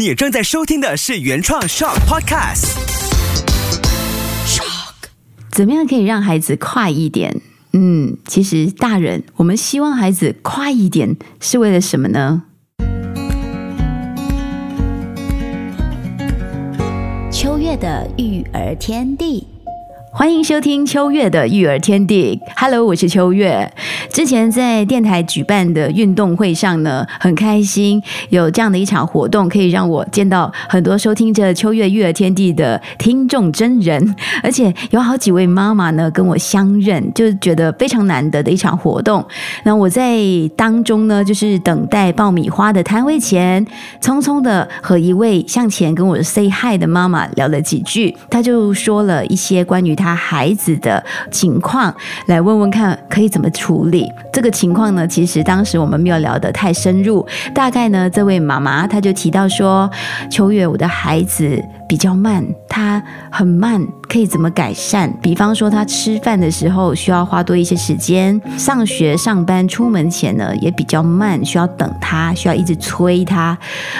你正在收听的是原创 Shock podcasts。怎么样可以让孩子快一点？嗯，其实大人，我们希望孩子快一点是为了什么呢？秋月的育儿天地。欢迎收听秋月的育儿天地。Hello，我是秋月。之前在电台举办的运动会上呢，很开心有这样的一场活动，可以让我见到很多收听着秋月育儿天地的听众真人，而且有好几位妈妈呢跟我相认，就觉得非常难得的一场活动。那我在当中呢，就是等待爆米花的摊位前，匆匆的和一位向前跟我 say hi 的妈妈聊了几句，她就说了一些关于。他孩子的情况，来问问看可以怎么处理这个情况呢？其实当时我们没有聊得太深入，大概呢，这位妈妈她就提到说：“秋月，我的孩子。”比较慢，他很慢，可以怎么改善？比方说，他吃饭的时候需要花多一些时间，上学、上班、出门前呢也比较慢，需要等他，需要一直催他。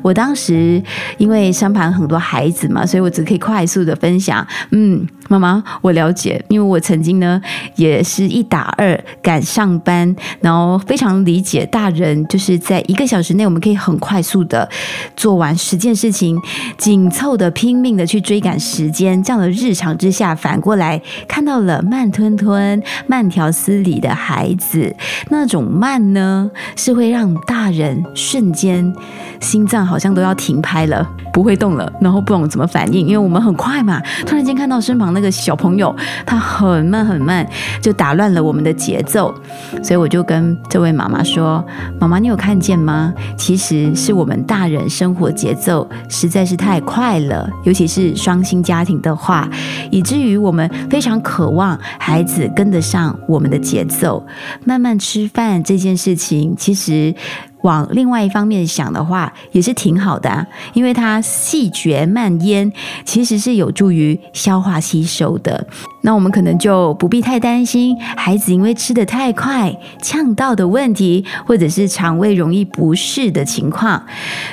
我当时因为身旁很多孩子嘛，所以我只可以快速的分享。嗯，妈妈，我了解，因为我曾经呢也是一打二赶上班，然后非常理解大人就是在一个小时内我们可以很快速的做完十件事情，紧凑的拼。命的去追赶时间，这样的日常之下，反过来看到了慢吞吞、慢条斯理的孩子，那种慢呢，是会让大人瞬间心脏好像都要停拍了，不会动了，然后不懂怎么反应，因为我们很快嘛，突然间看到身旁那个小朋友，他很慢很慢，就打乱了我们的节奏，所以我就跟这位妈妈说：“妈妈，你有看见吗？其实是我们大人生活节奏实在是太快了。”尤其是双薪家庭的话，以至于我们非常渴望孩子跟得上我们的节奏。慢慢吃饭这件事情，其实。往另外一方面想的话，也是挺好的，因为它细嚼慢咽，其实是有助于消化吸收的。那我们可能就不必太担心孩子因为吃的太快呛到的问题，或者是肠胃容易不适的情况。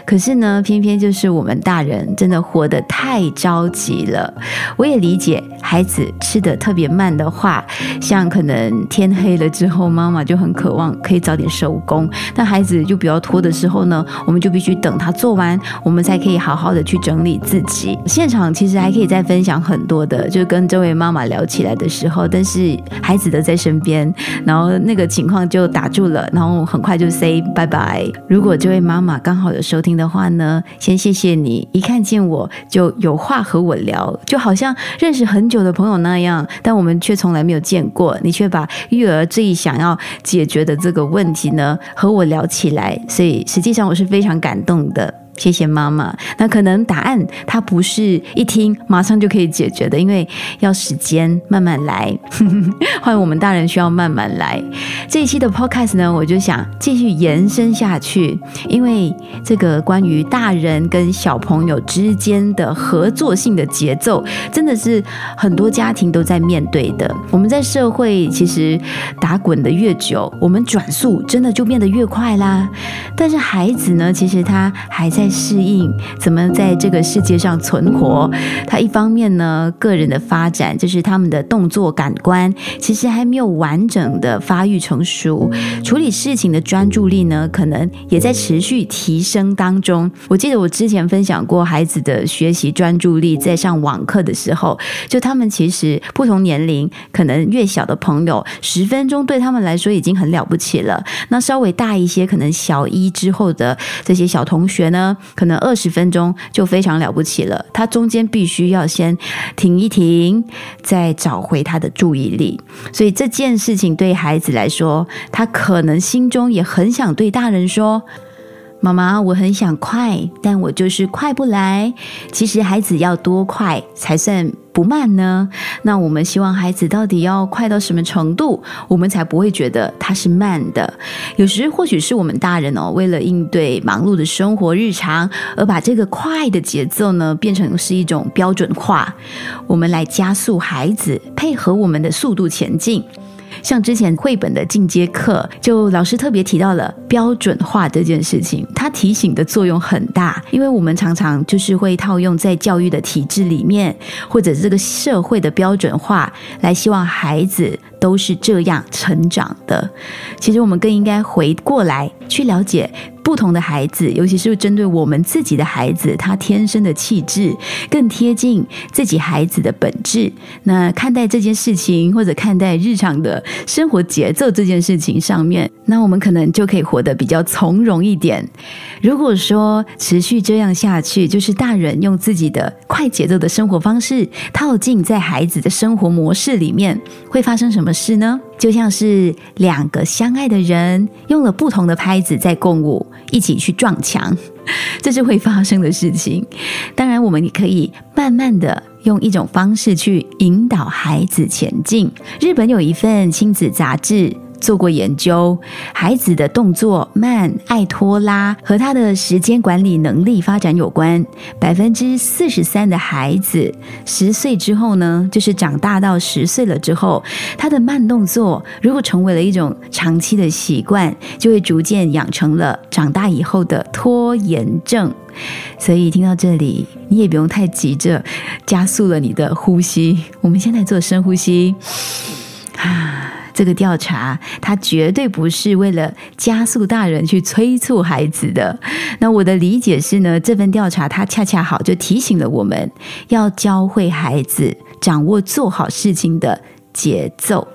可是呢，偏偏就是我们大人真的活得太着急了。我也理解孩子吃的特别慢的话，像可能天黑了之后，妈妈就很渴望可以早点收工，但孩子就。比较拖的时候呢，我们就必须等他做完，我们才可以好好的去整理自己。现场其实还可以再分享很多的，就跟这位妈妈聊聊起来的时候，但是孩子的在身边，然后那个情况就打住了，然后很快就 say 拜拜。如果这位妈妈刚好有收听的话呢，先谢谢你，一看见我就有话和我聊，就好像认识很久的朋友那样，但我们却从来没有见过，你却把育儿最想要解决的这个问题呢和我聊起来。所以，实际上我是非常感动的。谢谢妈妈。那可能答案它不是一听马上就可以解决的，因为要时间慢慢来。欢迎我们大人需要慢慢来。这一期的 podcast 呢，我就想继续延伸下去，因为这个关于大人跟小朋友之间的合作性的节奏，真的是很多家庭都在面对的。我们在社会其实打滚的越久，我们转速真的就变得越快啦。但是孩子呢，其实他还在。适应怎么在这个世界上存活？他一方面呢，个人的发展就是他们的动作感官其实还没有完整的发育成熟，处理事情的专注力呢，可能也在持续提升当中。我记得我之前分享过孩子的学习专注力，在上网课的时候，就他们其实不同年龄，可能越小的朋友十分钟对他们来说已经很了不起了。那稍微大一些，可能小一之后的这些小同学呢？可能二十分钟就非常了不起了，他中间必须要先停一停，再找回他的注意力。所以这件事情对孩子来说，他可能心中也很想对大人说。妈妈，我很想快，但我就是快不来。其实孩子要多快才算不慢呢？那我们希望孩子到底要快到什么程度，我们才不会觉得他是慢的？有时或许是我们大人哦，为了应对忙碌的生活日常，而把这个快的节奏呢变成是一种标准化，我们来加速孩子配合我们的速度前进。像之前绘本的进阶课，就老师特别提到了标准化这件事情，它提醒的作用很大，因为我们常常就是会套用在教育的体制里面，或者这个社会的标准化，来希望孩子都是这样成长的。其实我们更应该回过来去了解。不同的孩子，尤其是针对我们自己的孩子，他天生的气质更贴近自己孩子的本质。那看待这件事情，或者看待日常的生活节奏这件事情上面，那我们可能就可以活得比较从容一点。如果说持续这样下去，就是大人用自己的快节奏的生活方式套进在孩子的生活模式里面，会发生什么么事呢？就像是两个相爱的人用了不同的拍子在共舞。一起去撞墙，这是会发生的事情。当然，我们也可以慢慢的用一种方式去引导孩子前进。日本有一份亲子杂志。做过研究，孩子的动作慢、爱拖拉和他的时间管理能力发展有关。百分之四十三的孩子十岁之后呢，就是长大到十岁了之后，他的慢动作如果成为了一种长期的习惯，就会逐渐养成了长大以后的拖延症。所以听到这里，你也不用太急着加速了你的呼吸。我们现在做深呼吸，啊。这个调查，它绝对不是为了加速大人去催促孩子的。那我的理解是呢，这份调查它恰恰好就提醒了我们要教会孩子掌握做好事情的节奏。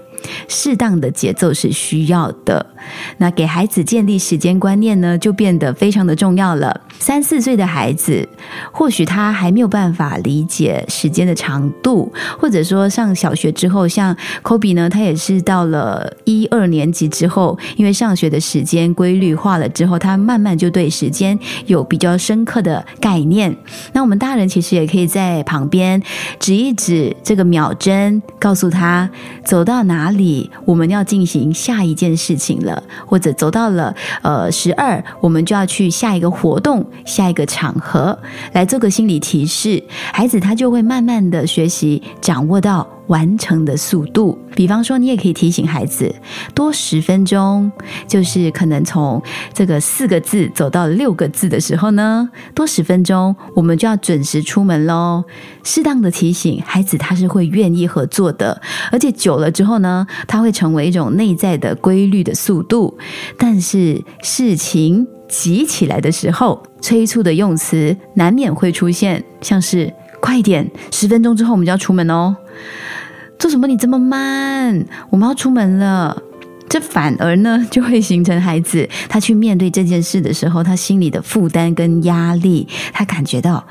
适当的节奏是需要的，那给孩子建立时间观念呢，就变得非常的重要了。三四岁的孩子，或许他还没有办法理解时间的长度，或者说上小学之后，像 Kobe 呢，他也是到了一二年级之后，因为上学的时间规律化了之后，他慢慢就对时间有比较深刻的概念。那我们大人其实也可以在旁边指一指这个秒针，告诉他走到哪。里我们要进行下一件事情了，或者走到了呃十二，我们就要去下一个活动、下一个场合来做个心理提示，孩子他就会慢慢的学习掌握到。完成的速度，比方说，你也可以提醒孩子多十分钟，就是可能从这个四个字走到六个字的时候呢，多十分钟，我们就要准时出门喽。适当的提醒孩子，他是会愿意合作的，而且久了之后呢，他会成为一种内在的规律的速度。但是事情急起来的时候，催促的用词难免会出现，像是快点，十分钟之后我们就要出门哦。做什么？你这么慢？我们要出门了。这反而呢，就会形成孩子他去面对这件事的时候，他心里的负担跟压力，他感觉到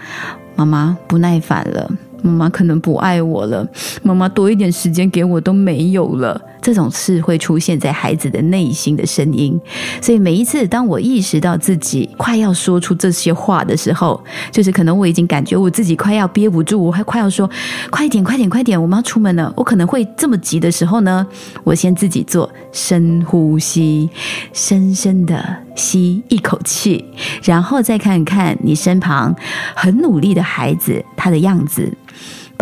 妈妈不耐烦了，妈妈可能不爱我了，妈妈多一点时间给我都没有了。这种事会出现在孩子的内心的声音，所以每一次当我意识到自己快要说出这些话的时候，就是可能我已经感觉我自己快要憋不住，我还快要说快点、快点、快点，我们要出门了。我可能会这么急的时候呢，我先自己做深呼吸，深深的吸一口气，然后再看看你身旁很努力的孩子他的样子。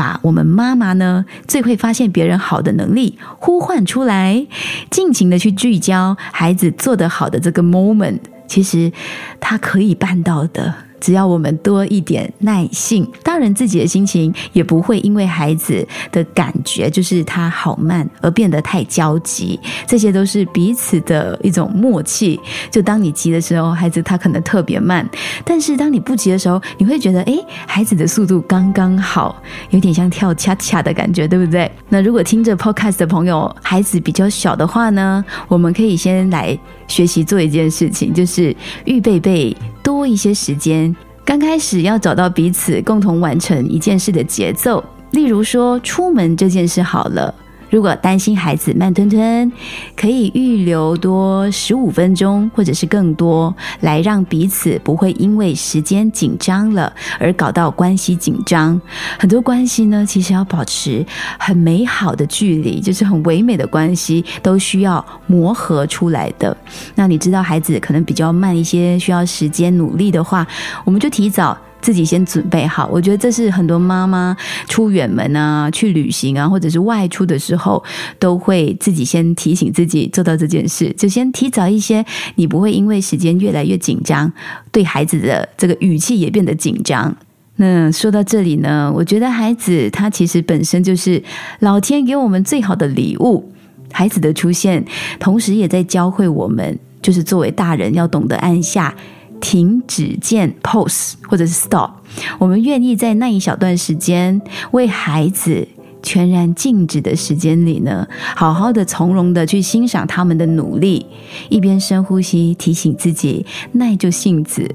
把我们妈妈呢最会发现别人好的能力呼唤出来，尽情的去聚焦孩子做得好的这个 moment，其实他可以办到的。只要我们多一点耐性，大人自己的心情也不会因为孩子的感觉就是他好慢而变得太焦急。这些都是彼此的一种默契。就当你急的时候，孩子他可能特别慢；但是当你不急的时候，你会觉得，哎，孩子的速度刚刚好，有点像跳恰恰的感觉，对不对？那如果听着 podcast 的朋友，孩子比较小的话呢，我们可以先来学习做一件事情，就是预备备。多一些时间，刚开始要找到彼此共同完成一件事的节奏。例如说，出门这件事好了。如果担心孩子慢吞吞，可以预留多十五分钟，或者是更多，来让彼此不会因为时间紧张了而搞到关系紧张。很多关系呢，其实要保持很美好的距离，就是很唯美的关系，都需要磨合出来的。那你知道孩子可能比较慢一些，需要时间努力的话，我们就提早。自己先准备好。我觉得这是很多妈妈出远门啊、去旅行啊，或者是外出的时候，都会自己先提醒自己做到这件事，就先提早一些，你不会因为时间越来越紧张，对孩子的这个语气也变得紧张。那说到这里呢，我觉得孩子他其实本身就是老天给我们最好的礼物。孩子的出现，同时也在教会我们，就是作为大人要懂得按下停止键或者是 stop。我们愿意在那一小段时间为孩子。全然静止的时间里呢，好好的从容的去欣赏他们的努力，一边深呼吸，提醒自己耐住性子，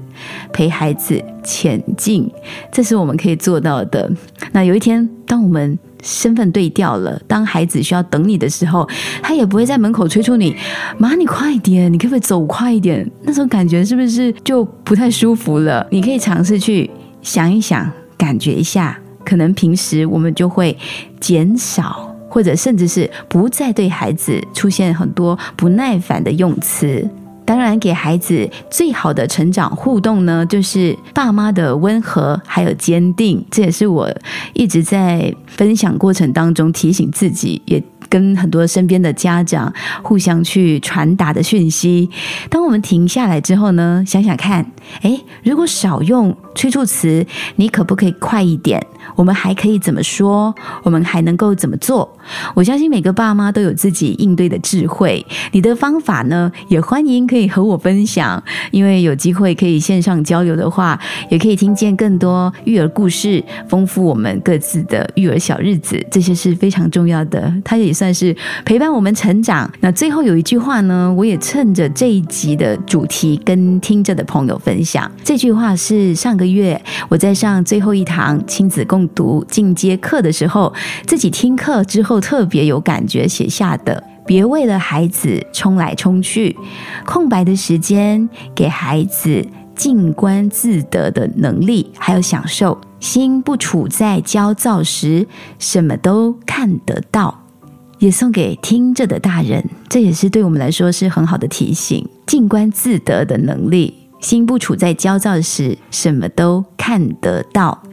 陪孩子前进，这是我们可以做到的。那有一天，当我们身份对调了，当孩子需要等你的时候，他也不会在门口催促你：“妈，你快点，你可不可以走快一点？”那种感觉是不是就不太舒服了？你可以尝试去想一想，感觉一下。可能平时我们就会减少，或者甚至是不再对孩子出现很多不耐烦的用词。当然，给孩子最好的成长互动呢，就是爸妈的温和还有坚定。这也是我一直在分享过程当中提醒自己，也跟很多身边的家长互相去传达的讯息。当我们停下来之后呢，想想看，诶，如果少用催促词，你可不可以快一点？我们还可以怎么说？我们还能够怎么做？我相信每个爸妈都有自己应对的智慧。你的方法呢，也欢迎可以和我分享。因为有机会可以线上交流的话，也可以听见更多育儿故事，丰富我们各自的育儿小日子。这些是非常重要的，它也算是陪伴我们成长。那最后有一句话呢，我也趁着这一集的主题跟听着的朋友分分享。这句话是上个月我在上最后一堂亲子共。读进阶课的时候，自己听课之后特别有感觉，写下的。别为了孩子冲来冲去，空白的时间给孩子静观自得的能力，还有享受。心不处在焦躁时，什么都看得到。也送给听着的大人，这也是对我们来说是很好的提醒。静观自得的能力，心不处在焦躁时，什么都看得到。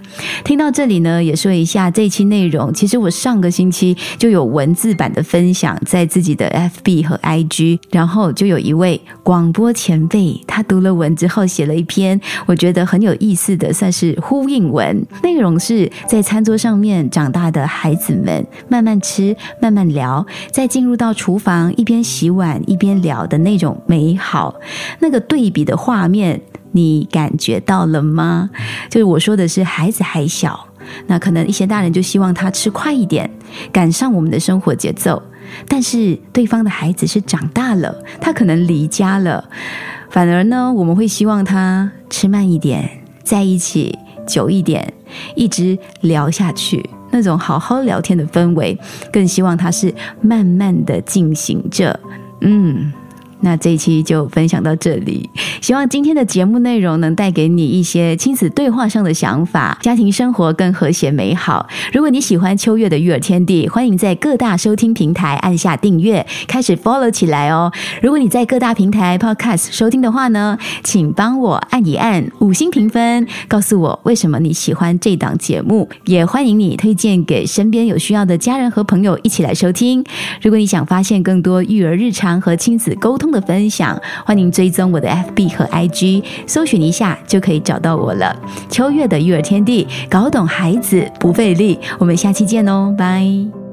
听到这里呢，也说一下这期内容。其实我上个星期就有文字版的分享在自己的 FB 和 IG，然后就有一位广播前辈，他读了文之后写了一篇我觉得很有意思的，算是呼应文。内容是在餐桌上面长大的孩子们慢慢吃、慢慢聊，再进入到厨房一边洗碗一边聊的那种美好，那个对比的画面。你感觉到了吗？就是我说的是孩子还小，那可能一些大人就希望他吃快一点，赶上我们的生活节奏。但是对方的孩子是长大了，他可能离家了，反而呢，我们会希望他吃慢一点，在一起久一点，一直聊下去，那种好好聊天的氛围，更希望他是慢慢的进行着，嗯。那这一期就分享到这里，希望今天的节目内容能带给你一些亲子对话上的想法，家庭生活更和谐美好。如果你喜欢秋月的育儿天地，欢迎在各大收听平台按下订阅，开始 follow 起来哦。如果你在各大平台 podcast 收听的话呢，请帮我按一按五星评分，告诉我为什么你喜欢这档节目，也欢迎你推荐给身边有需要的家人和朋友一起来收听。如果你想发现更多育儿日常和亲子沟通，的分享，欢迎追踪我的 FB 和 IG，搜寻一下就可以找到我了。秋月的育儿天地，搞懂孩子不费力。我们下期见哦，拜。